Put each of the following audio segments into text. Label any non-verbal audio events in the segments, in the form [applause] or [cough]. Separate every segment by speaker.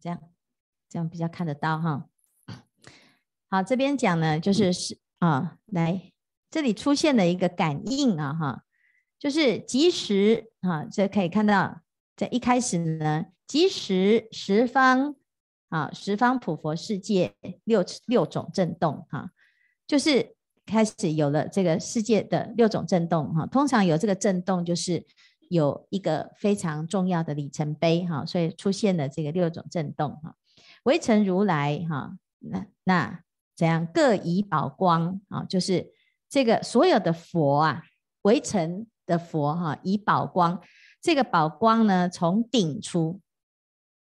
Speaker 1: 这样这样比较看得到哈。好，这边讲呢，就是是啊，来这里出现了一个感应啊哈，就是即时啊，这可以看到在一开始呢，即时十方啊，十方普佛世界六六种震动哈，就是开始有了这个世界的六种震动哈，通常有这个震动就是。有一个非常重要的里程碑哈，所以出现了这个六种震动哈。微尘如来哈，那那怎样各以宝光啊？就是这个所有的佛啊，微尘的佛哈，以宝光，这个宝光呢，从顶出，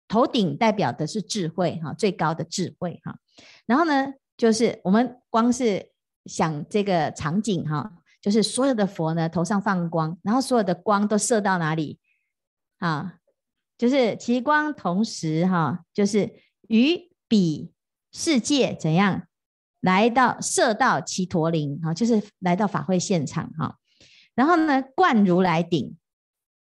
Speaker 1: 头顶代表的是智慧哈，最高的智慧哈。然后呢，就是我们光是想这个场景哈。就是所有的佛呢，头上放光，然后所有的光都射到哪里啊？就是其光同时哈，就是于彼世界怎样来到射到其陀林啊？就是来到法会现场哈。然后呢，灌如来顶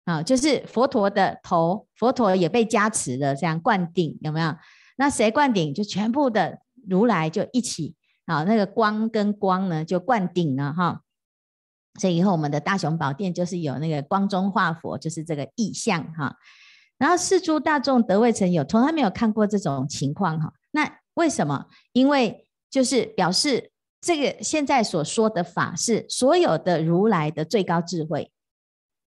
Speaker 1: 啊，就是佛陀的头，佛陀也被加持了，这样灌顶有没有？那谁灌顶？就全部的如来就一起啊，那个光跟光呢就灌顶了哈。所以以后我们的大雄宝殿就是有那个光中化佛，就是这个意象哈。然后四诸大众得未曾有，从来没有看过这种情况哈。那为什么？因为就是表示这个现在所说的法是所有的如来的最高智慧。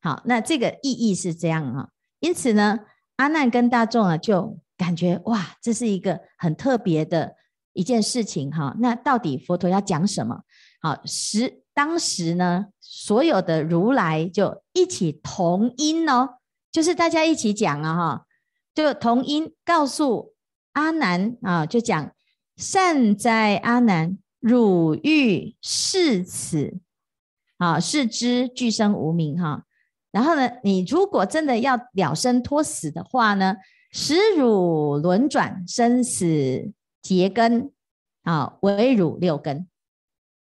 Speaker 1: 好，那这个意义是这样啊。因此呢，阿难跟大众啊就感觉哇，这是一个很特别的一件事情哈。那到底佛陀要讲什么？好，十。当时呢，所有的如来就一起同音哦，就是大家一起讲啊，哈，就同音告诉阿难啊，就讲善哉阿难，汝欲视此啊，视之俱生无名哈。然后呢，你如果真的要了生脱死的话呢，使汝轮转生死结根啊，为汝六根，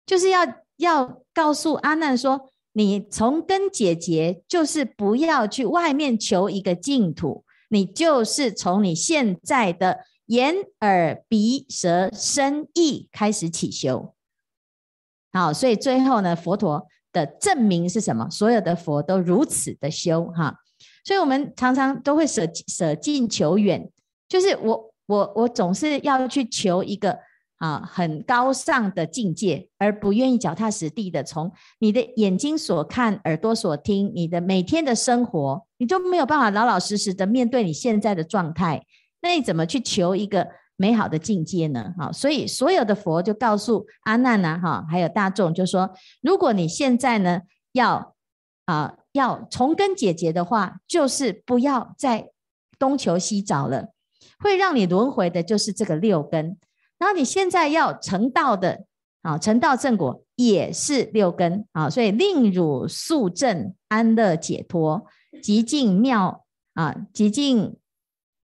Speaker 1: 就是要。要告诉阿难说，你从根解决，就是不要去外面求一个净土，你就是从你现在的眼耳鼻舌身意开始起修。好，所以最后呢，佛陀的证明是什么？所有的佛都如此的修哈。所以我们常常都会舍舍近求远，就是我我我总是要去求一个。啊，很高尚的境界，而不愿意脚踏实地的从你的眼睛所看、耳朵所听、你的每天的生活，你就没有办法老老实实的面对你现在的状态。那你怎么去求一个美好的境界呢？好，所以所有的佛就告诉阿难呐，哈，还有大众，就说：如果你现在呢要啊要从根解决的话，就是不要再东求西找了，会让你轮回的就是这个六根。然后你现在要成道的啊，成道正果也是六根啊，所以令汝速证安乐解脱，极尽妙啊，极尽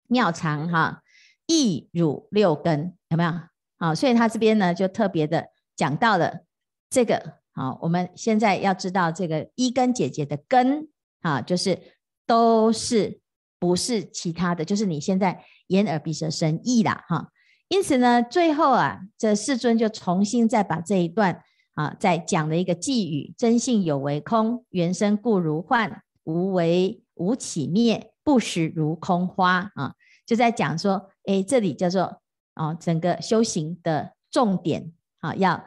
Speaker 1: 妙常哈，亦汝六根有没有？好，所以他这边呢就特别的讲到了这个好，我们现在要知道这个一根姐姐的根啊，就是都是不是其他的，就是你现在眼耳鼻舌身意啦哈。因此呢，最后啊，这世尊就重新再把这一段啊，再讲了一个寄语：真性有为空，原生故如幻，无为无起灭，不实如空花啊。就在讲说，哎，这里叫做啊，整个修行的重点啊，要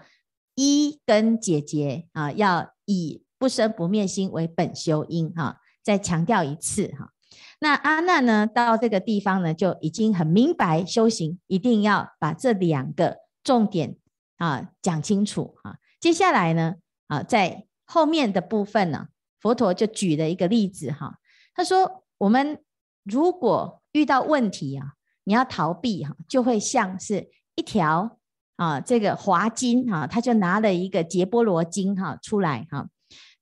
Speaker 1: 一根解决啊，要以不生不灭心为本修因哈、啊。再强调一次哈。那阿难呢，到这个地方呢，就已经很明白修行一定要把这两个重点啊讲清楚啊。接下来呢，啊，在后面的部分呢，佛陀就举了一个例子哈。他说，我们如果遇到问题啊，你要逃避哈，就会像是一条啊这个华巾哈，他就拿了一个结波罗巾哈出来哈，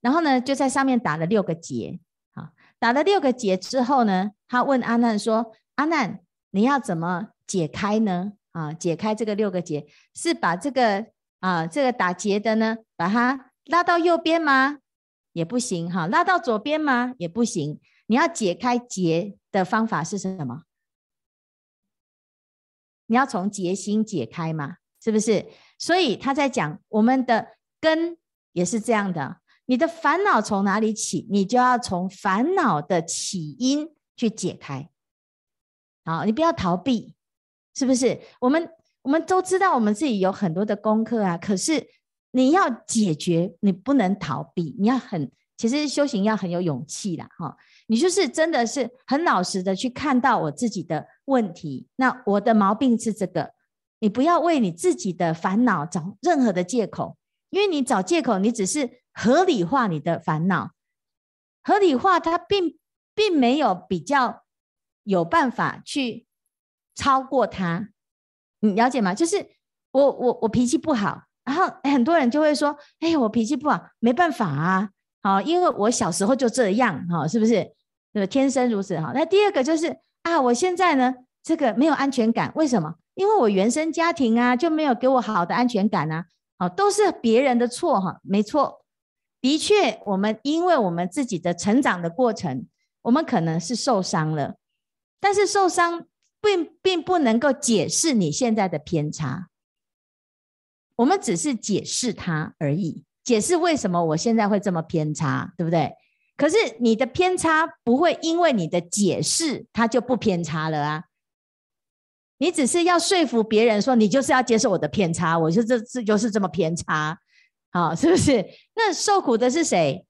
Speaker 1: 然后呢，就在上面打了六个结。啊打了六个结之后呢，他问阿难说：“阿难，你要怎么解开呢？啊，解开这个六个结，是把这个啊这个打结的呢，把它拉到右边吗？也不行哈，拉到左边吗？也不行。你要解开结的方法是什么？你要从结心解开嘛，是不是？所以他在讲我们的根也是这样的，你的烦恼从哪里起，你就要从烦恼的起因去解开。好，你不要逃避，是不是？我们我们都知道我们自己有很多的功课啊，可是你要解决，你不能逃避，你要很，其实修行要很有勇气啦，哈。你就是真的是很老实的去看到我自己的问题，那我的毛病是这个，你不要为你自己的烦恼找任何的借口，因为你找借口，你只是合理化你的烦恼，合理化它并并没有比较。有办法去超过他，你了解吗？就是我我我脾气不好，然后很多人就会说：“哎，我脾气不好，没办法啊，好，因为我小时候就这样，哈，是不是？那个天生如此，哈。那第二个就是啊，我现在呢，这个没有安全感，为什么？因为我原生家庭啊，就没有给我好的安全感啊，哦，都是别人的错，哈，没错，的确，我们因为我们自己的成长的过程，我们可能是受伤了。”但是受伤并并不能够解释你现在的偏差，我们只是解释它而已，解释为什么我现在会这么偏差，对不对？可是你的偏差不会因为你的解释它就不偏差了啊！你只是要说服别人说，你就是要接受我的偏差，我就这这就是这么偏差，好，是不是？[laughs] 那受苦的是谁？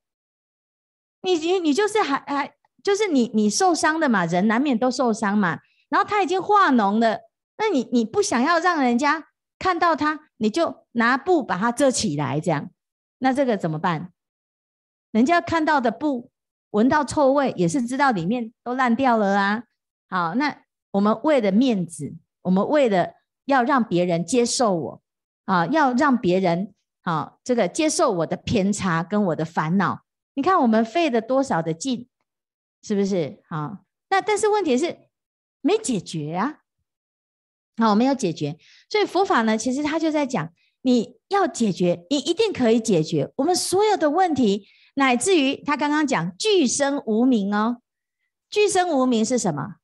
Speaker 1: 你你你就是还还。就是你，你受伤的嘛，人难免都受伤嘛。然后他已经化脓了，那你你不想要让人家看到他，你就拿布把它遮起来，这样，那这个怎么办？人家看到的布，闻到臭味，也是知道里面都烂掉了啊。好，那我们为了面子，我们为了要让别人接受我啊，要让别人好这个接受我的偏差跟我的烦恼，你看我们费了多少的劲。是不是好？那但是问题是没解决啊，好，没有解决。所以佛法呢，其实他就在讲，你要解决，你一定可以解决我们所有的问题，乃至于他刚刚讲俱生无明哦，俱生无明是什么？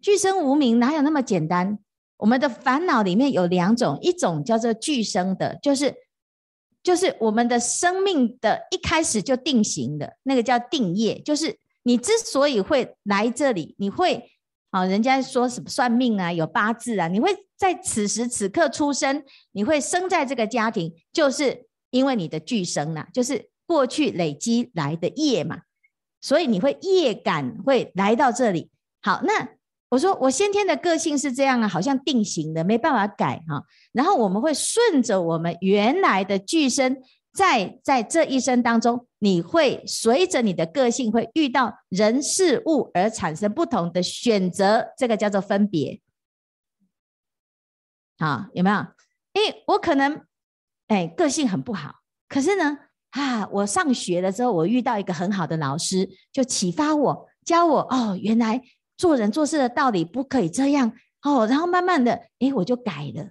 Speaker 1: 俱生无明哪有那么简单？我们的烦恼里面有两种，一种叫做俱生的，就是。就是我们的生命的一开始就定型的那个叫定业，就是你之所以会来这里，你会啊，人家说什么算命啊，有八字啊，你会在此时此刻出生，你会生在这个家庭，就是因为你的俱生呐，就是过去累积来的业嘛，所以你会业感会来到这里。好，那。我说我先天的个性是这样啊，好像定型的，没办法改哈。然后我们会顺着我们原来的具身，在在这一生当中，你会随着你的个性会遇到人事物而产生不同的选择，这个叫做分别。啊，有没有？诶，我可能诶个性很不好，可是呢，啊，我上学了之后，我遇到一个很好的老师，就启发我，教我哦，原来。做人做事的道理不可以这样哦，然后慢慢的，诶，我就改了。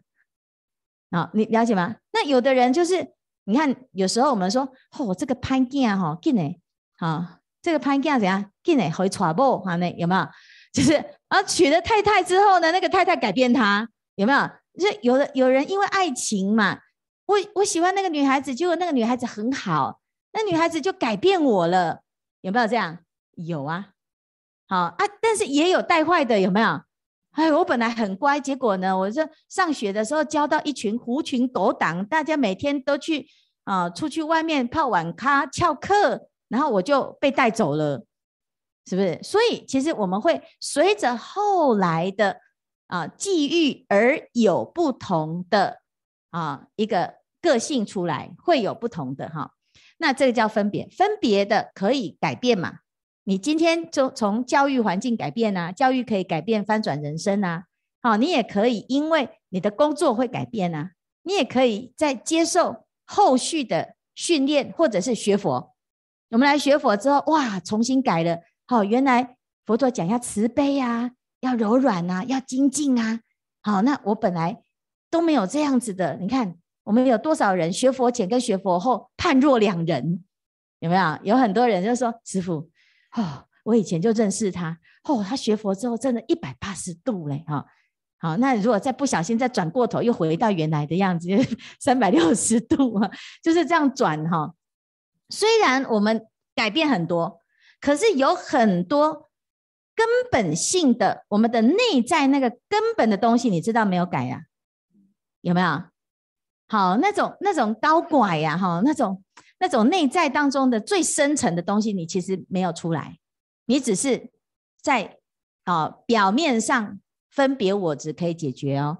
Speaker 1: 啊，你了解吗？那有的人就是，你看，有时候我们说，哦，这个潘家哈，进来，啊，这个潘家怎样，进来会传播，哈，那有没有？就是啊，娶了太太之后呢，那个太太改变他，有没有？就是有的有人因为爱情嘛，我我喜欢那个女孩子，结果那个女孩子很好，那女孩子就改变我了，有没有这样？有啊。好啊，但是也有带坏的，有没有？哎，我本来很乖，结果呢，我这上学的时候交到一群狐群狗党，大家每天都去啊，出去外面泡网咖、翘课，然后我就被带走了，是不是？所以其实我们会随着后来的啊际遇而有不同的啊一个个性出来，会有不同的哈。那这个叫分别，分别的可以改变嘛？你今天就从教育环境改变呐、教育可以改变翻转人生呐、好，你也可以因为你的工作会改变呐、你也可以在接受后续的训练或者是学佛。我们来学佛之后，哇，重新改了。好，原来佛陀讲要慈悲啊，要柔软啊，要精进啊。好，那我本来都没有这样子的。你看，我们有多少人学佛前跟学佛后判若两人？有没有？有很多人就说师父。哦，我以前就认识他。哦，他学佛之后，真的一百八十度嘞，哈，好，那如果再不小心再转过头，又回到原来的样子，三百六十度啊，就是这样转哈。虽然我们改变很多，可是有很多根本性的，我们的内在那个根本的东西，你知道没有改呀？有没有？好，那种那种高拐呀，哈，那种那种内在当中的最深层的东西，你其实没有出来，你只是在啊表面上。分别我执可以解决哦。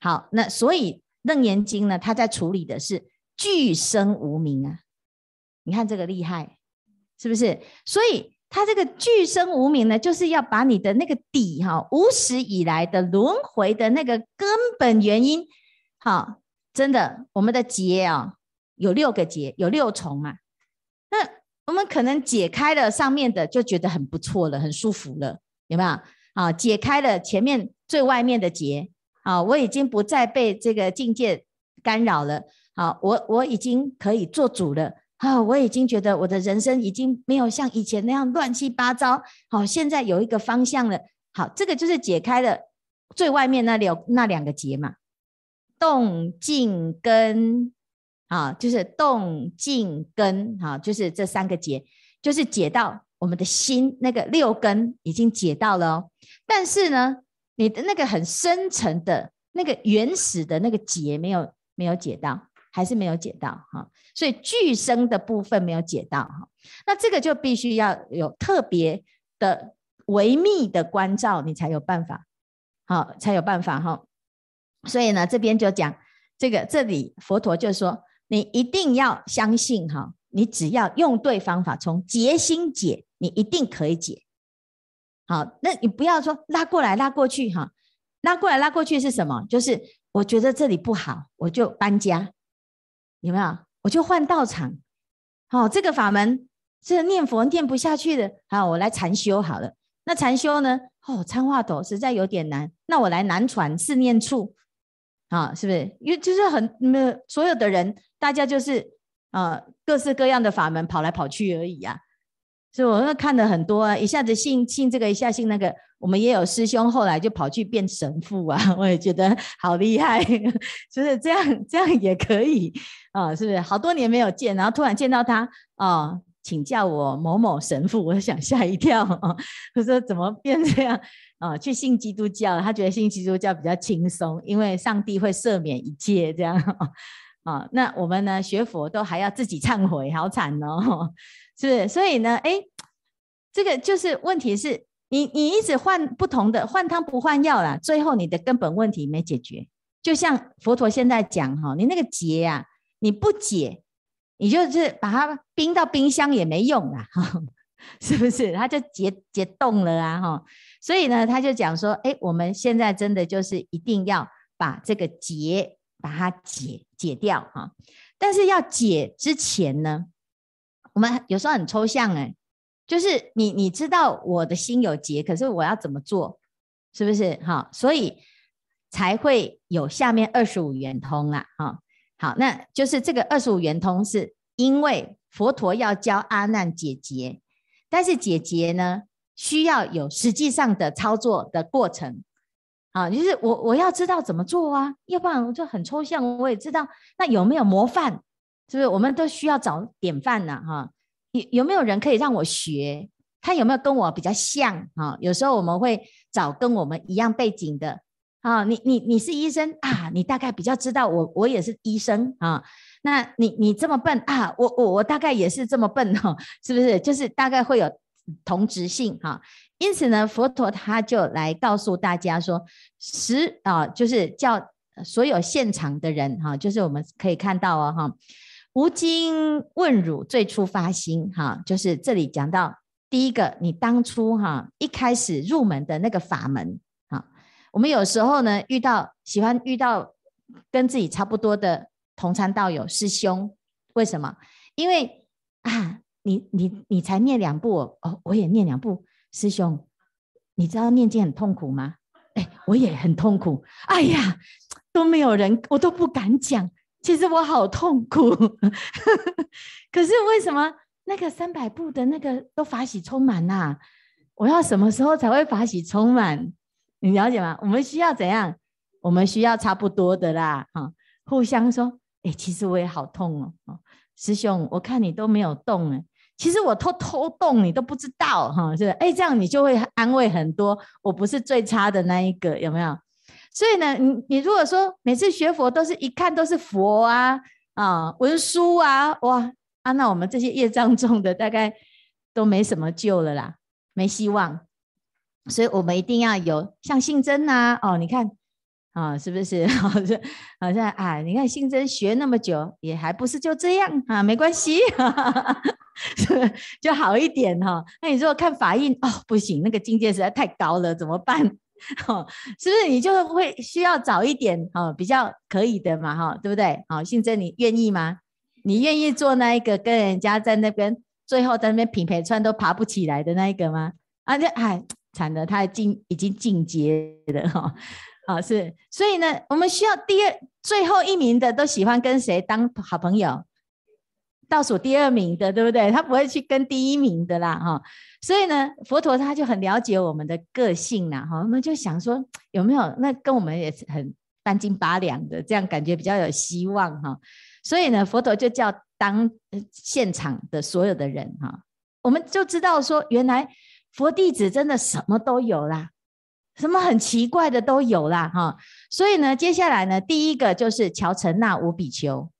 Speaker 1: 好，那所以楞严经呢，它在处理的是俱生无明啊。你看这个厉害，是不是？所以它这个俱生无明呢，就是要把你的那个底哈，无始以来的轮回的那个根本原因，好，真的，我们的结啊，有六个结，有六重嘛。那我们可能解开了上面的，就觉得很不错了，很舒服了，有没有？啊，解开了前面最外面的结，啊，我已经不再被这个境界干扰了，啊，我我已经可以做主了，啊，我已经觉得我的人生已经没有像以前那样乱七八糟，好，现在有一个方向了，好，这个就是解开了最外面那两那两个结嘛，动静跟，啊，就是动静根，啊，就是这三个结，就是解到。我们的心那个六根已经解到了哦，但是呢，你的那个很深层的那个原始的那个结没有没有解到，还是没有解到哈，所以俱生的部分没有解到哈，那这个就必须要有特别的微密的关照，你才有办法，好，才有办法哈。所以呢，这边就讲这个，这里佛陀就说，你一定要相信哈。你只要用对方法，从结心解，你一定可以解。好，那你不要说拉过来拉过去哈，拉过来拉过去是什么？就是我觉得这里不好，我就搬家，有没有？我就换道场。好，这个法门这念佛念不下去的，好，我来禅修好了。那禅修呢？哦，参话头实在有点难，那我来南传四念处，啊，是不是？因为就是很没有所有的人，大家就是。啊，各式各样的法门跑来跑去而已、啊，所以我看了很多啊，一下子信信这个，一下信那个。我们也有师兄后来就跑去变神父啊，[laughs] 我也觉得好厉害，[laughs] 就是这样，这样也可以啊，是不是？好多年没有见，然后突然见到他啊，请叫我某某神父，我想吓一跳啊，[laughs] 我说怎么变这样啊？去信基督教，他觉得信基督教比较轻松，因为上帝会赦免一切这样。[laughs] 啊、那我们呢学佛都还要自己忏悔，好惨哦，是 [laughs] 不是？所以呢，哎，这个就是问题是你你一直换不同的换汤不换药啦，最后你的根本问题没解决。就像佛陀现在讲哈，你那个结呀、啊，你不解，你就是把它冰到冰箱也没用啦，哈，[laughs] 是不是？它就结结冻了啊，哈。所以呢，他就讲说，哎，我们现在真的就是一定要把这个结。把它解解掉哈，但是要解之前呢，我们有时候很抽象哎，就是你你知道我的心有结，可是我要怎么做，是不是哈？所以才会有下面二十五圆通啦哈。好，那就是这个二十五圆通，是因为佛陀要教阿难解结，但是解结呢，需要有实际上的操作的过程。啊，就是我我要知道怎么做啊，要不然我就很抽象。我也知道，那有没有模范？是不是？我们都需要找典范呢？哈，有有没有人可以让我学？他有没有跟我比较像？哈，有时候我们会找跟我们一样背景的。啊，你你你是医生啊，你大概比较知道我我也是医生啊。那你你这么笨啊，我我我大概也是这么笨哈，是不是？就是大概会有同质性哈。因此呢，佛陀他就来告诉大家说，十啊，就是叫所有现场的人哈，就是我们可以看到哦哈，吾今问汝最初发心哈，就是这里讲到第一个，你当初哈一开始入门的那个法门啊，我们有时候呢遇到喜欢遇到跟自己差不多的同参道友师兄，为什么？因为啊，你你你才念两步哦，我也念两步。师兄，你知道念经很痛苦吗？哎，我也很痛苦。哎呀，都没有人，我都不敢讲。其实我好痛苦。[laughs] 可是为什么那个三百步的那个都法喜充满呐、我要什么时候才会法喜充满？你了解吗？我们需要怎样？我们需要差不多的啦，哈，互相说，哎，其实我也好痛哦，哦，师兄，我看你都没有动哎，其实我偷偷动你都不知道哈，是不是？哎，这样你就会安慰很多，我不是最差的那一个，有没有？所以呢，你你如果说每次学佛都是一看都是佛啊啊文殊啊，哇啊，那我们这些业障重的大概都没什么救了啦，没希望。所以我们一定要有像信真呐，哦，你看。啊，是不是？[laughs] 好像好像啊，你看信真学那么久，也还不是就这样啊？没关系，[laughs] 是就好一点哈。那你如果看法印哦，不行，那个境界实在太高了，怎么办？[laughs] 哈，是不是？你就会需要找一点哈，比较可以的嘛，哈，对不对？好，信真，你愿意吗？你愿意做那一个跟人家在那边最后在那边平平川都爬不起来的那一个吗？啊，这哎，惨了，他进已经进阶了哈。啊，是，所以呢，我们需要第二、最后一名的都喜欢跟谁当好朋友？倒数第二名的，对不对？他不会去跟第一名的啦，哈。所以呢，佛陀他就很了解我们的个性呐，哈。我们就想说，有没有那跟我们也是很半斤八两的，这样感觉比较有希望哈。所以呢，佛陀就叫当现场的所有的人哈，我们就知道说，原来佛弟子真的什么都有啦。什么很奇怪的都有啦，哈，所以呢，接下来呢，第一个就是乔陈那无比丘，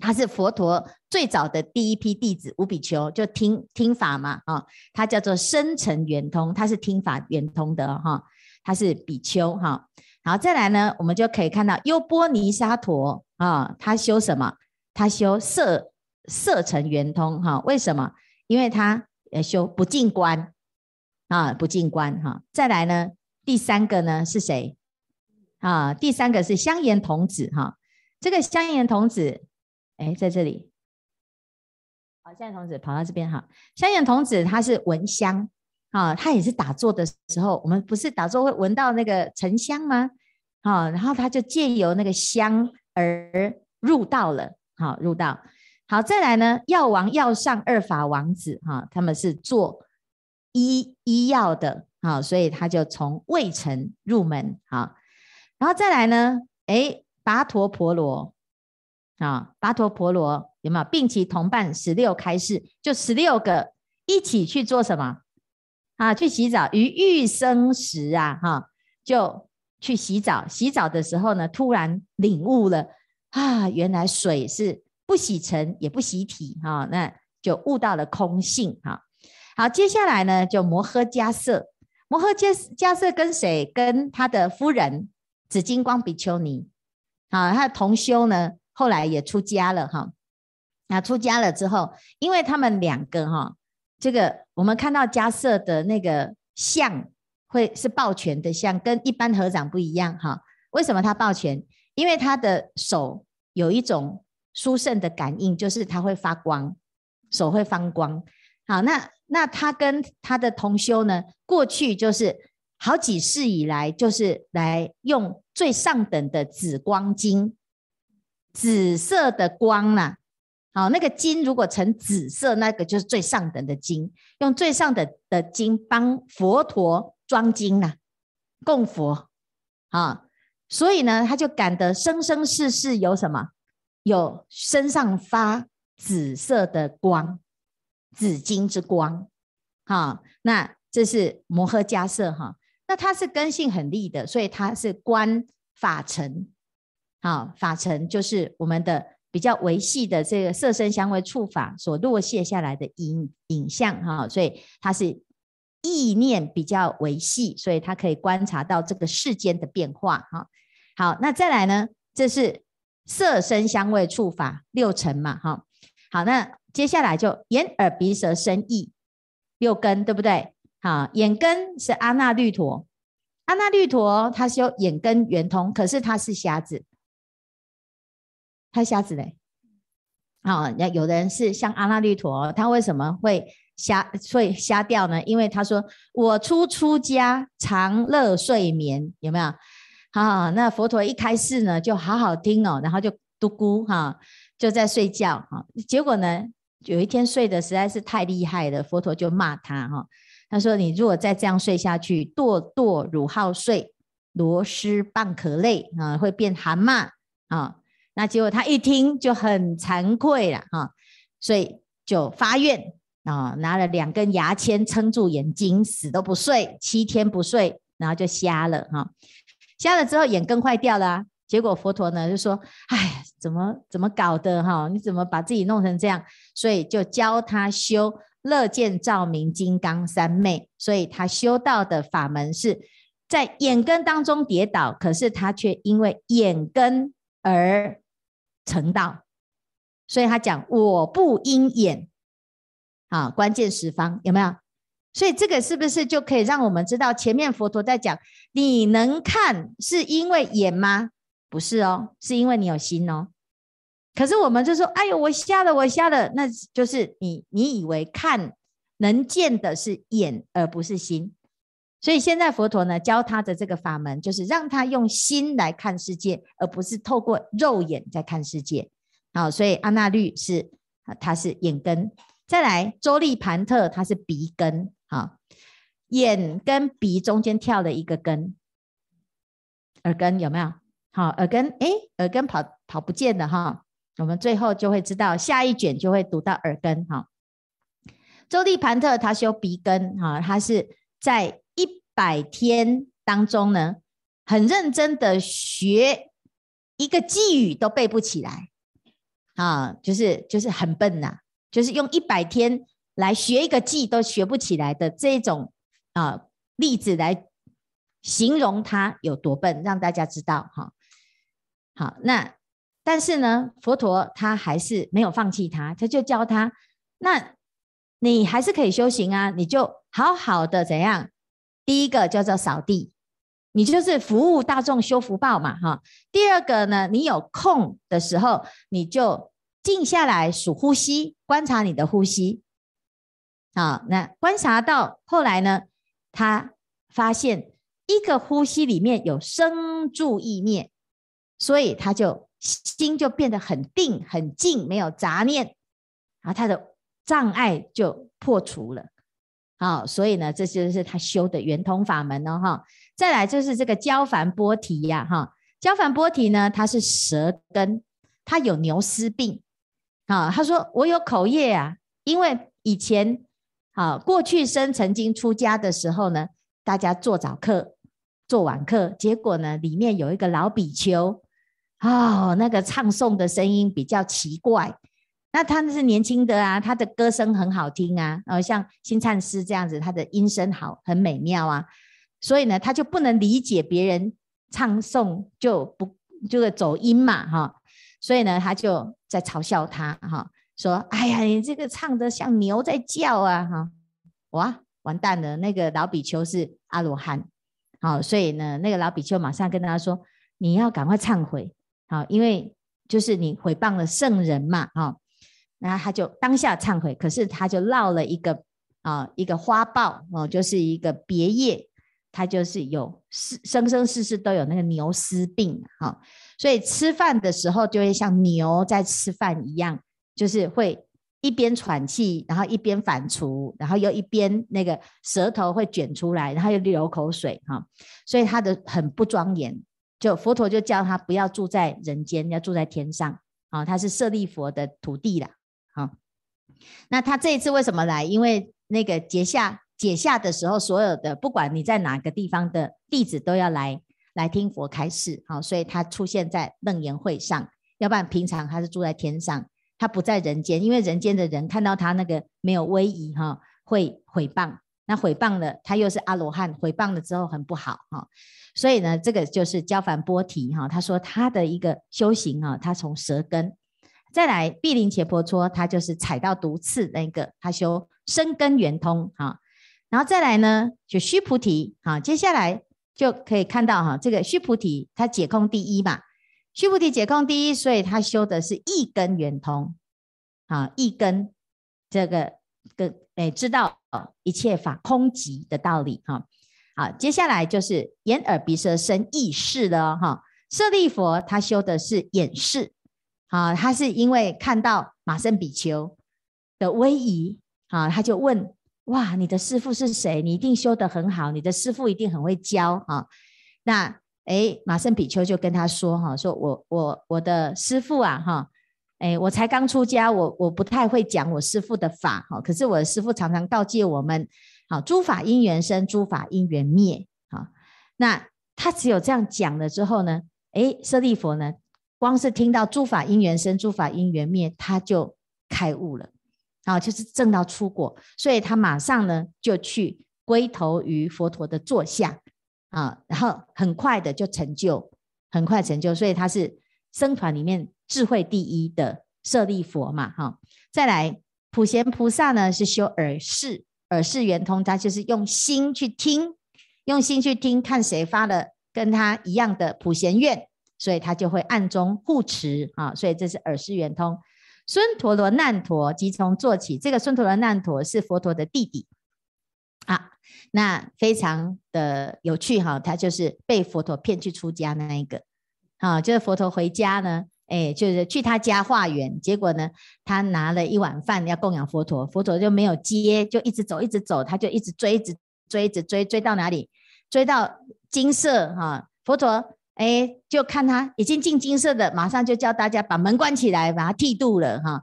Speaker 1: 他是佛陀最早的第一批弟子，无比丘就听听法嘛，啊，他叫做声闻圆通，他是听法圆通的哈，他是比丘哈，好，再来呢，我们就可以看到优波尼沙陀啊，他修什么？他修色色尘圆通哈，为什么？因为他呃修不净观啊，不净观哈，再来呢？第三个呢是谁啊？第三个是香严童子哈。这个香严童子，哎，在这里。好，香严童子跑到这边哈。香严童子他是闻香啊，他也是打坐的时候，我们不是打坐会闻到那个沉香吗？啊，然后他就借由那个香而入道了。好，入道。好，再来呢，药王、药上二法王子哈，他们是做医医药的。好，所以他就从卫城入门，好，然后再来呢，诶，跋陀婆罗，啊，跋陀婆罗有没有？并其同伴十六开示，就十六个一起去做什么？啊，去洗澡。于浴生时啊，哈，就去洗澡。洗澡的时候呢，突然领悟了，啊，原来水是不洗尘也不洗体，哈，那就悟到了空性，哈。好，接下来呢，就摩诃迦叶。摩诃迦迦叶跟谁？跟他的夫人紫金光比丘尼，啊，他的同修呢，后来也出家了哈。那出家了之后，因为他们两个哈，这个我们看到迦叶的那个相，会是抱拳的相，跟一般和尚不一样哈。为什么他抱拳？因为他的手有一种殊胜的感应，就是他会发光，手会发光。好，那。那他跟他的同修呢，过去就是好几世以来，就是来用最上等的紫光金，紫色的光呐、啊。好，那个金如果成紫色，那个就是最上等的金，用最上等的金帮佛陀装金呐、啊，供佛啊。所以呢，他就感得生生世世有什么？有身上发紫色的光。紫金之光，好，那这是摩诃迦叶哈，那他是根性很利的，所以他是观法尘，好，法尘就是我们的比较维系的这个色身香味触法所落谢下来的影影像哈，所以他是意念比较维系，所以他可以观察到这个世间的变化哈。好，那再来呢，这是色身香味触法六尘嘛哈，好那。接下来就眼耳鼻舌身意六根，对不对？好，眼根是阿那律陀，阿那律陀他修眼根圆通，可是他是瞎子，他瞎子嘞。好，那有的人是像阿那律陀，他为什么会瞎会瞎掉呢？因为他说我出出家常乐睡眠，有没有？好，那佛陀一开示呢，就好好听哦，然后就嘟咕哈，就在睡觉哈，结果呢？有一天睡得实在是太厉害了，佛陀就骂他哈，他说：“你如果再这样睡下去，堕堕汝好睡，螺蛳蚌壳类啊，会变蛤蟆啊。”那结果他一听就很惭愧了哈，所以就发愿啊，拿了两根牙签撑住眼睛，死都不睡，七天不睡，然后就瞎了哈。瞎了之后眼根坏掉了，结果佛陀呢就说：“哎，怎么怎么搞的哈？你怎么把自己弄成这样？”所以就教他修乐见照明金刚三昧。所以他修道的法门是在眼根当中跌倒，可是他却因为眼根而。成道，所以他讲我不因眼，啊，关键十方有没有？所以这个是不是就可以让我们知道，前面佛陀在讲，你能看是因为眼吗？不是哦，是因为你有心哦。可是我们就说，哎呦，我瞎了，我瞎了，那就是你，你以为看能见的是眼，而不是心。所以现在佛陀呢，教他的这个法门，就是让他用心来看世界，而不是透过肉眼在看世界。好，所以阿那律是，他是眼根。再来周利盘特，他是鼻根。好，眼跟鼻中间跳了一个根，耳根有没有？好，耳根，哎，耳根跑跑不见了哈。我们最后就会知道，下一卷就会读到耳根。哈，周利盘特他修鼻根，哈，他是在一。百天当中呢，很认真的学一个寄语都背不起来啊，就是就是很笨呐、就是用一百天来学一个记都学不起来的这种啊例子来形容他有多笨，让大家知道哈。好，那但是呢，佛陀他还是没有放弃他，他就教他，那你还是可以修行啊，你就好好的怎样？第一个叫做扫地，你就是服务大众修福报嘛，哈。第二个呢，你有空的时候，你就静下来数呼吸，观察你的呼吸。好，那观察到后来呢，他发现一个呼吸里面有生住异灭，所以他就心就变得很定很静，没有杂念，然后他的障碍就破除了。好，所以呢，这就是他修的圆通法门哦，哈。再来就是这个焦凡波提呀，哈。焦凡波提呢，他是舌根，他有牛瘪病，啊，他说我有口业啊，因为以前，啊，过去生曾经出家的时候呢，大家做早课，做晚课，结果呢，里面有一个老比丘，哦，那个唱诵的声音比较奇怪。那他是年轻的啊，他的歌声很好听啊，呃，像新灿师这样子，他的音声好，很美妙啊，所以呢，他就不能理解别人唱诵就不就是走音嘛，哈，所以呢，他就在嘲笑他，哈，说，哎呀，你这个唱得像牛在叫啊，哈，哇，完蛋了，那个老比丘是阿罗汉，好，所以呢，那个老比丘马上跟他说，你要赶快忏悔，好，因为就是你毁谤了圣人嘛，哈。然后他就当下忏悔，可是他就落了一个啊一个花报哦，就是一个别业，他就是有世生生世世都有那个牛瘪病哈、所以吃饭的时候就会像牛在吃饭一样，就是会一边喘气，然后一边反刍，然后又一边那个舌头会卷出来，然后又流口水哈、所以他的很不庄严，就佛陀就叫他不要住在人间，要住在天上啊、哦，他是舍利佛的徒弟啦。好，那他这一次为什么来？因为那个结下解下的时候，所有的不管你在哪个地方的弟子都要来来听佛开示。好，所以他出现在楞严会上，要不然平常他是住在天上，他不在人间，因为人间的人看到他那个没有威仪哈，会毁谤。那毁谤了，他又是阿罗汉，毁谤了之后很不好哈。所以呢，这个就是焦梵波提哈，他说他的一个修行哈，他从舌根。再来，毗陵伽婆娑，他就是踩到毒刺那个，他修身根圆通哈。然后再来呢，就须菩提哈，接下来就可以看到哈，这个须菩提他解空第一嘛，须菩提解空第一，所以他修的是一根圆通啊，意根这个根诶，知道一切法空寂的道理哈。好，接下来就是眼耳鼻舌身意识了哈。舍利弗他修的是眼识。啊，他是因为看到马胜比丘的威仪，啊，他就问哇，你的师父是谁？你一定修得很好，你的师父一定很会教啊。那哎，马胜比丘就跟他说哈，说我我我的师父啊哈，哎，我才刚出家，我我不太会讲我师父的法哈。可是我的师父常常告诫我们，好，诸法因缘生，诸法因缘灭。好，那他只有这样讲了之后呢，哎，舍利佛呢，光是听到诸法因缘生，诸法因缘灭，他就开悟了。啊，就是证到初果，所以他马上呢就去归投于佛陀的座下啊，然后很快的就成就，很快成就，所以他是僧团里面智慧第一的舍利佛嘛，哈。再来普贤菩萨呢是修耳视，耳视圆通，他就是用心去听，用心去听，看谁发了跟他一样的普贤愿，所以他就会暗中护持啊，所以这是耳视圆通。孙陀罗难陀即从做起，这个孙陀罗难陀是佛陀的弟弟啊，那非常的有趣哈，他就是被佛陀骗去出家那一个，啊，就是佛陀回家呢，哎，就是去他家化缘，结果呢，他拿了一碗饭要供养佛陀，佛陀就没有接，就一直走，一直走，他就一直追，一直追，一直追，追到哪里？追到金色哈，佛陀。哎，就看他已经进金色的，马上就叫大家把门关起来，把他剃度了哈。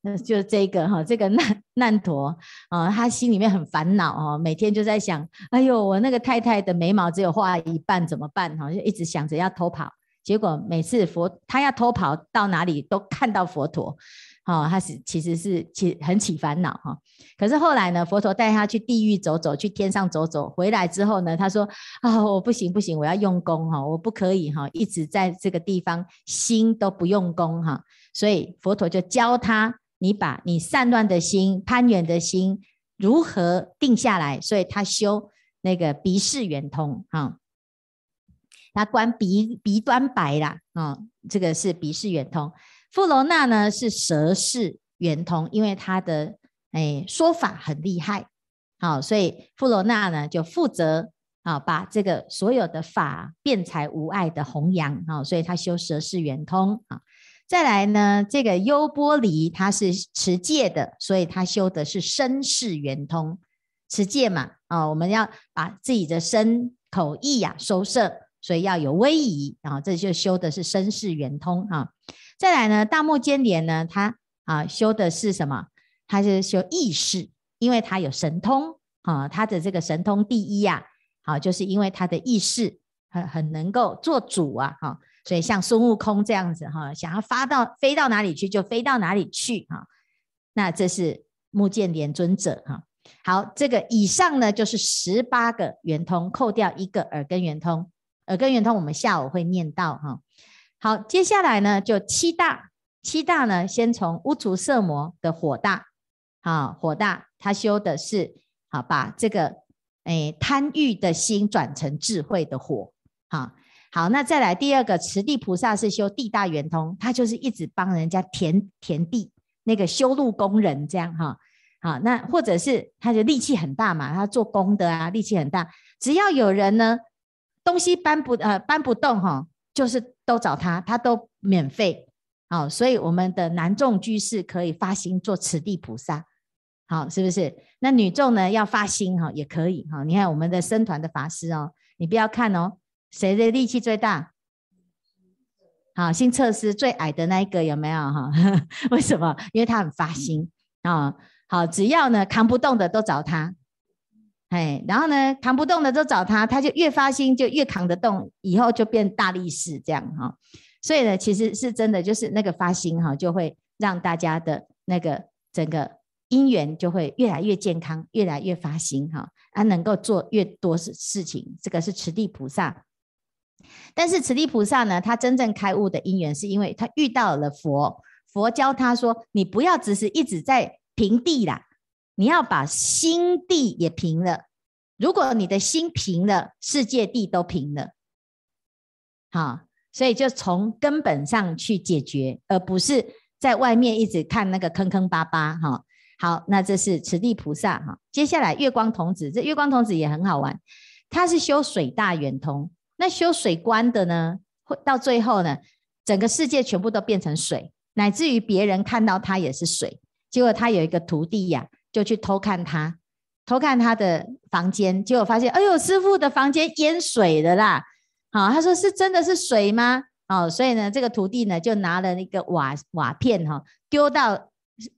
Speaker 1: 那就这个哈，这个难难陀啊，他心里面很烦恼哦，每天就在想，哎呦，我那个太太的眉毛只有画一半，怎么办哈？就一直想着要偷跑，结果每次佛他要偷跑到哪里都看到佛陀。哦，他是其实是起很起烦恼哈，可是后来呢，佛陀带他去地狱走走，去天上走走，回来之后呢，他说啊，我不行不行，我要用功哈，我不可以哈，一直在这个地方心都不用功哈，所以佛陀就教他，你把你散乱的心、攀缘的心如何定下来，所以他修那个鼻视圆通哈，他观鼻鼻端白啦啊，这个是鼻识圆通。富罗那呢是舌识圆通，因为他的哎说法很厉害，好，所以富罗那呢就负责啊把这个所有的法辩才无碍的弘扬，啊，所以他修舌识圆通啊。再来呢，这个优波离他是持戒的，所以他修的是身识圆通，持戒嘛，啊，我们要把自己的身口意呀收摄，所以要有威仪，然后这就修的是身世圆通啊。再来呢，大目犍连呢，他啊修的是什么？他是修意识，因为他有神通啊，他的这个神通第一呀，好，就是因为他的意识很很能够做主啊，哈，所以像孙悟空这样子哈，想要发到飞到哪里去就飞到哪里去啊。那这是目犍连尊者哈。好，这个以上呢就是十八个圆通，扣掉一个耳根圆通，耳根圆通我们下午会念到哈。好，接下来呢，就七大，七大呢，先从乌荼舍摩的火大，啊，火大，他修的是，好，把这个，诶，贪欲的心转成智慧的火，好，好，那再来第二个，持地菩萨是修地大圆通，他就是一直帮人家填田地，那个修路工人这样哈，好，那或者是他的力气很大嘛，他做工的啊，力气很大，只要有人呢，东西搬不呃搬不动哈。就是都找他，他都免费，好，所以我们的男众居士可以发心做持地菩萨，好，是不是？那女众呢要发心哈，也可以哈。你看我们的僧团的法师哦，你不要看哦，谁的力气最大？好，新测试最矮的那一个有没有哈？[laughs] 为什么？因为他很发心啊。好，只要呢扛不动的都找他。哎，然后呢，扛不动的都找他，他就越发心就越扛得动，以后就变大力士这样哈。所以呢，其实是真的，就是那个发心哈，就会让大家的那个整个因缘就会越来越健康，越来越发心哈，啊，能够做越多事事情。这个是持地菩萨，但是持地菩萨呢，他真正开悟的因缘是因为他遇到了佛，佛教他说，你不要只是一直在平地啦。你要把心地也平了，如果你的心平了，世界地都平了。好，所以就从根本上去解决，而不是在外面一直看那个坑坑巴巴。哈，好，那这是持地菩萨。哈，接下来月光童子，这月光童子也很好玩，他是修水大圆通。那修水观的呢，会到最后呢，整个世界全部都变成水，乃至于别人看到他也是水。结果他有一个徒弟呀、就去偷看他，偷看他的房间，结果发现，哎呦，师父的房间淹水了啦！好，他说是真的是水吗？哦，所以呢，这个徒弟呢就拿了那个瓦瓦片哈，丢到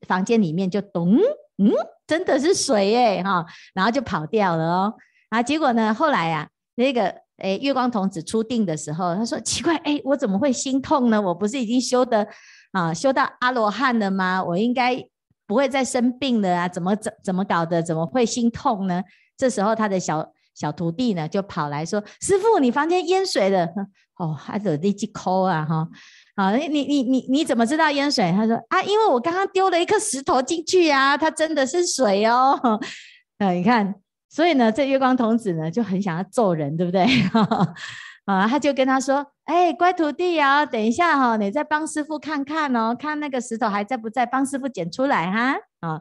Speaker 1: 房间里面，就咚，嗯，真的是水哎哈，然后就跑掉了哦。啊，结果呢，后来啊，那个诶月光童子出定的时候，他说奇怪，哎，我怎么会心痛呢？我不是已经修的啊，修到阿罗汉了吗？我应该。不会再生病了啊？怎么怎怎么搞的？怎么会心痛呢？这时候他的小小徒弟呢就跑来说：“师父，你房间淹水了。[laughs] ”哦，还得立即抠啊哈！好，你你你你怎么知道淹水？他说：“啊，因为我刚刚丢了一颗石头进去啊，它真的是水哦。[laughs] ”啊，你看，所以呢，这月光童子呢就很想要揍人，对不对？[laughs] 啊，他就跟他说：“哎，乖徒弟啊，等一下哈，你再帮师傅看看哦，看那个石头还在不在，帮师傅捡出来哈。啊，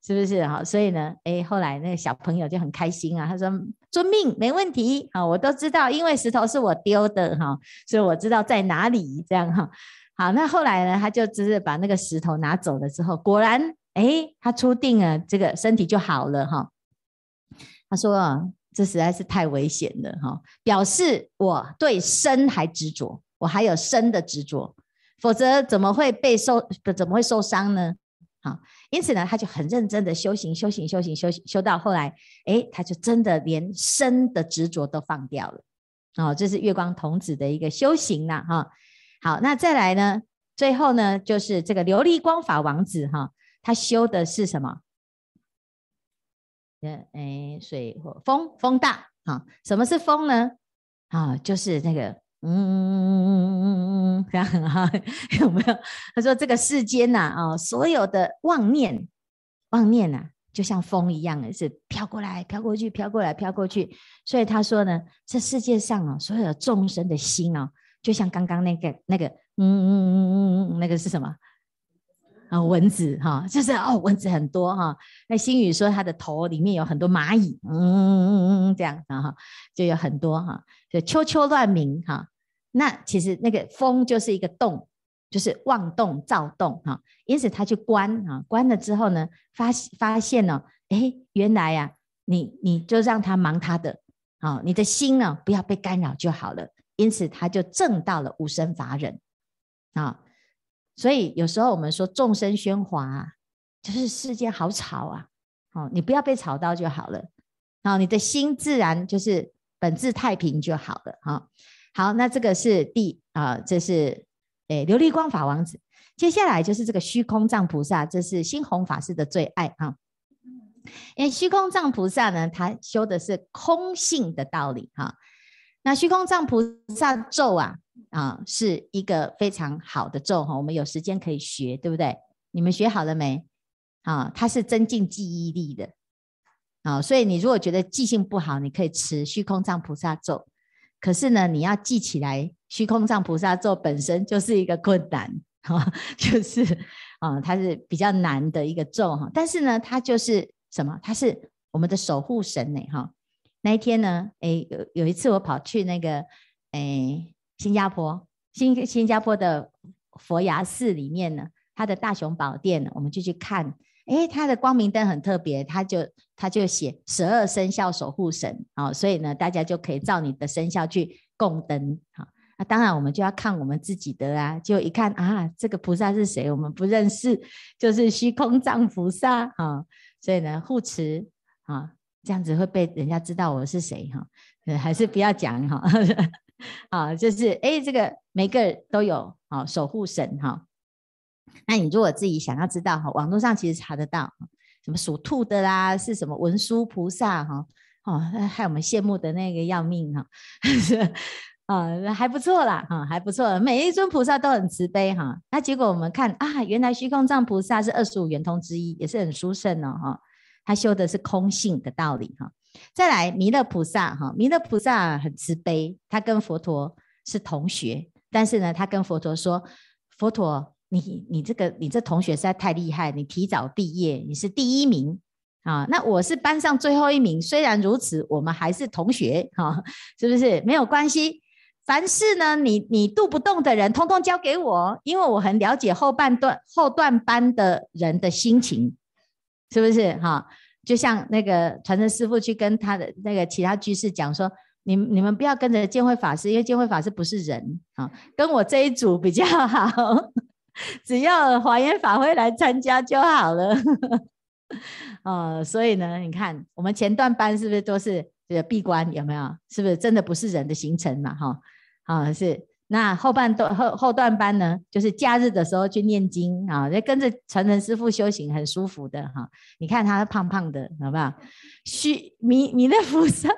Speaker 1: 是不是哈？所以呢，哎，后来那个小朋友就很开心啊，他说：遵命，没问题啊，我都知道，因为石头是我丢的哈，所以我知道在哪里。这样哈，好，那后来呢，他就只是把那个石头拿走了之后，果然，哎，他出定了，这个身体就好了哈。他说啊。这实在是太危险了哈！表示我对身还执着，我还有身的执着，否则怎么会被受？怎么会受伤呢？好，因此呢，他就很认真的修行，修行，修行，修行，修到后来，哎，他就真的连身的执着都放掉了。哦，这是月光童子的一个修行呐，哈。好，那再来呢？最后呢，就是这个琉璃光法王子哈，他修的是什么？哎，水火风风大啊？什么是风呢？啊，就是那个嗯嗯嗯嗯嗯嗯，这样哈，[laughs] 有没有？他说这个世间呐啊，所有的妄念妄念呐，就像风一样，是飘过来飘过去，飘过来飘过去。所以他说呢，这世界上啊，所有众生的心啊，就像刚刚那个那个嗯嗯嗯嗯嗯，那个是什么？啊，蚊子哈，就是哦，蚊子很多哈。那星宇说他的头里面有很多蚂蚁，嗯嗯嗯嗯，这样哈，就有很多哈，就秋秋乱鸣哈。那其实那个风就是一个动，就是妄动躁动哈。因此他去观啊，观了之后呢，发发现呢，哎，原来呀，你你就让他忙他的，啊，你的心呢不要被干扰就好了。因此他就证到了无生法忍啊。所以有时候我们说众生喧哗啊，就是世界好吵啊，哦，你不要被吵到就好了，好，你的心自然就是本自太平就好了，哈，好，那这个是第啊，这是诶琉璃光法王子，接下来就是这个虚空藏菩萨，这是新弘法师的最爱哈，因为虚空藏菩萨呢，他修的是空性的道理哈，那虚空藏菩萨咒啊。啊，是一个非常好的咒哈，我们有时间可以学，对不对？你们学好了没？啊，它是增进记忆力的，啊，所以你如果觉得记性不好，你可以持虚空藏菩萨咒。可是呢，你要记起来，虚空藏菩萨咒本身就是一个困难，哈，就是啊，它是比较难的一个咒哈。但是呢，它就是什么？它是我们的守护神呢，哈。那一天呢，哎，有有一次我跑去那个，哎。新加坡新新加坡的佛牙寺里面呢，它的大雄宝殿，我们就去看。诶，它的光明灯很特别，它就它就写十二生肖守护神啊，所以呢，大家就可以照你的生肖去供灯。好，那当然我们就要看我们自己的啊，就一看啊，这个菩萨是谁？我们不认识，[laughs] 就是虚空藏菩萨啊。所以呢，护持啊，这样子会被人家知道我是谁哈？还是不要讲哈。[laughs] 啊就是哎，这个每个都有啊守护神哈。那你如果自己想要知道哈，网络上其实查得到，什么属兔的啦，是什么文殊菩萨哈，哦，害我们羡慕的那个要命哈，啊，[laughs] 还不错啦哈，还不错，每一尊菩萨都很慈悲哈。那结果我们看啊，原来虚空藏菩萨是二十五圆通之一，也是很殊胜哦哈，他修的是空性的道理哈。再来弥勒菩萨哈，弥勒菩萨很慈悲，他跟佛陀是同学，但是呢，他跟佛陀说：“佛陀，你你这个你这同学实在太厉害，你提早毕业，你是第一名啊，那我是班上最后一名。虽然如此，我们还是同学哈，是不是？没有关系，凡事呢，你你渡不动的人，通通交给我，因为我很了解后半段后段班的人的心情，是不是哈？”就像那个传承师傅去跟他的那个其他居士讲说，你你们不要跟着建慧法师，因为建慧法师不是人啊，跟我这一组比较好，[laughs] 只要华严法会来参加就好了。哦，[laughs] 所以呢，你看我们前段班是不是都是这个闭关有没有？是不是真的不是人的行程嘛？哈，啊是。那后半段后后段班呢，就是假日的时候去念经啊，就跟着传承师父修行，很舒服的哈。你看他胖胖的，好不好？须弥弥勒菩萨，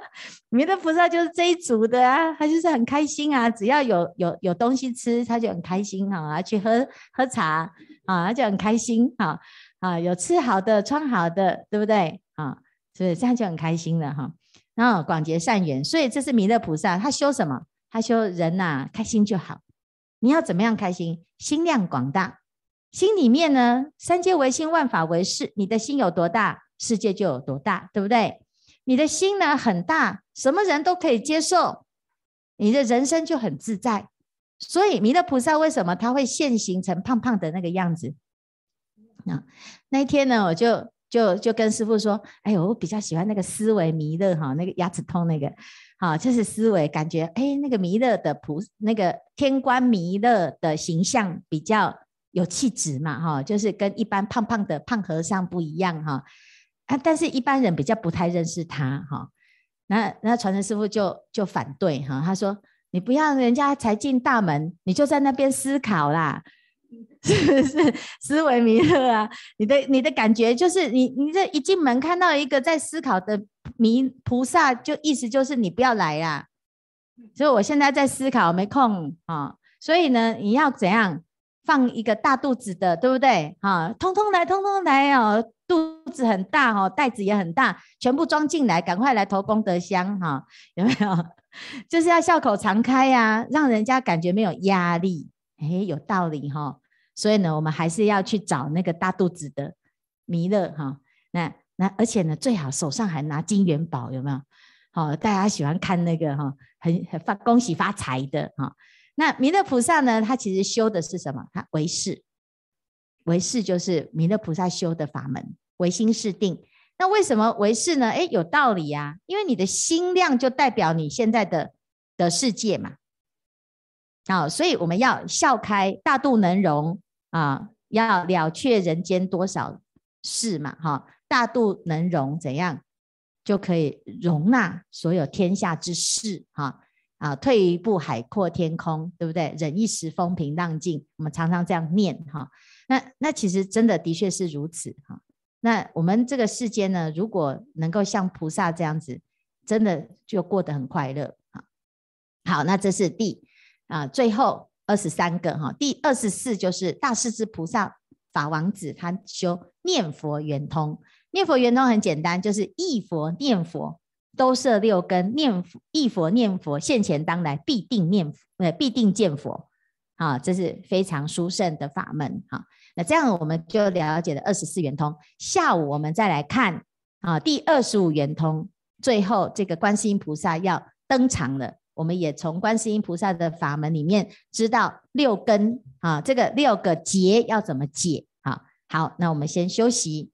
Speaker 1: 弥勒菩萨就是这一组的啊，他就是很开心啊，只要有有有东西吃，他就很开心哈，去喝喝茶啊，他就很开心哈啊，有吃好的，穿好的，对不对啊？所以这样就很开心了哈。然后广结善缘，所以这是弥勒菩萨，他修什么？他说：“人呐、啊，开心就好。你要怎么样开心？心量广大，心里面呢，三界唯心，万法唯识。你的心有多大，世界就有多大，对不对？你的心呢很大，什么人都可以接受，你的人生就很自在。所以弥勒菩萨为什么他会现形成胖胖的那个样子？那那一天呢，我就就就跟师父说：，哎呦，我比较喜欢那个思维弥勒哈，那个牙齿痛那个。”好，就是思维感觉，哎，那个弥勒的菩，那个天官弥勒的形象比较有气质嘛，哈，就是跟一般胖胖的胖和尚不一样，哈，啊，但是一般人比较不太认识他，哈，那那传承师傅就就反对，哈，他说你不要人家才进大门，你就在那边思考啦。[laughs] 是不是思维弥勒啊？你的你的感觉就是你你这一进门看到一个在思考的弥菩萨，就意思就是你不要来呀。所以我现在在思考，没空啊。所以呢，你要怎样放一个大肚子的，对不对？啊，通通来，通通来哦，肚子很大哦，袋子也很大，全部装进来，赶快来投功德箱哈，有没有？[laughs] 就是要笑口常开呀，让人家感觉没有压力。哎，有道理哈，所以呢，我们还是要去找那个大肚子的弥勒哈。那那而且呢，最好手上还拿金元宝，有没有？好，大家喜欢看那个哈，很很发恭喜发财的哈。那弥勒菩萨呢，他其实修的是什么？他唯识，唯识就是弥勒菩萨修的法门，唯心是定。那为什么唯识呢？哎，有道理呀，因为你的心量就代表你现在的的世界嘛。好、哦，所以我们要笑开，大肚能容啊，要了却人间多少事嘛，哈、大肚能容怎样就可以容纳所有天下之事，哈、啊，退一步海阔天空，对不对？忍一时风平浪静，我们常常这样念，哈、那那其实真的的确是如此，哈、那我们这个世间呢，如果能够像菩萨这样子，真的就过得很快乐，哈、哦，好，那这是第。啊，最后二十三个哈，第二十四就是大势至菩萨法王子，他修念佛圆通。念佛圆通很简单，就是忆佛念佛都摄六根，念忆佛念佛现前当来必定念佛，呃，必定见佛。啊，这是非常殊胜的法门。哈，那这样我们就了解了二十四圆通。下午我们再来看啊，第二十五圆通，最后这个观世音菩萨要登场了。我们也从观世音菩萨的法门里面知道六根啊，这个六个结要怎么解啊？好，那我们先休息。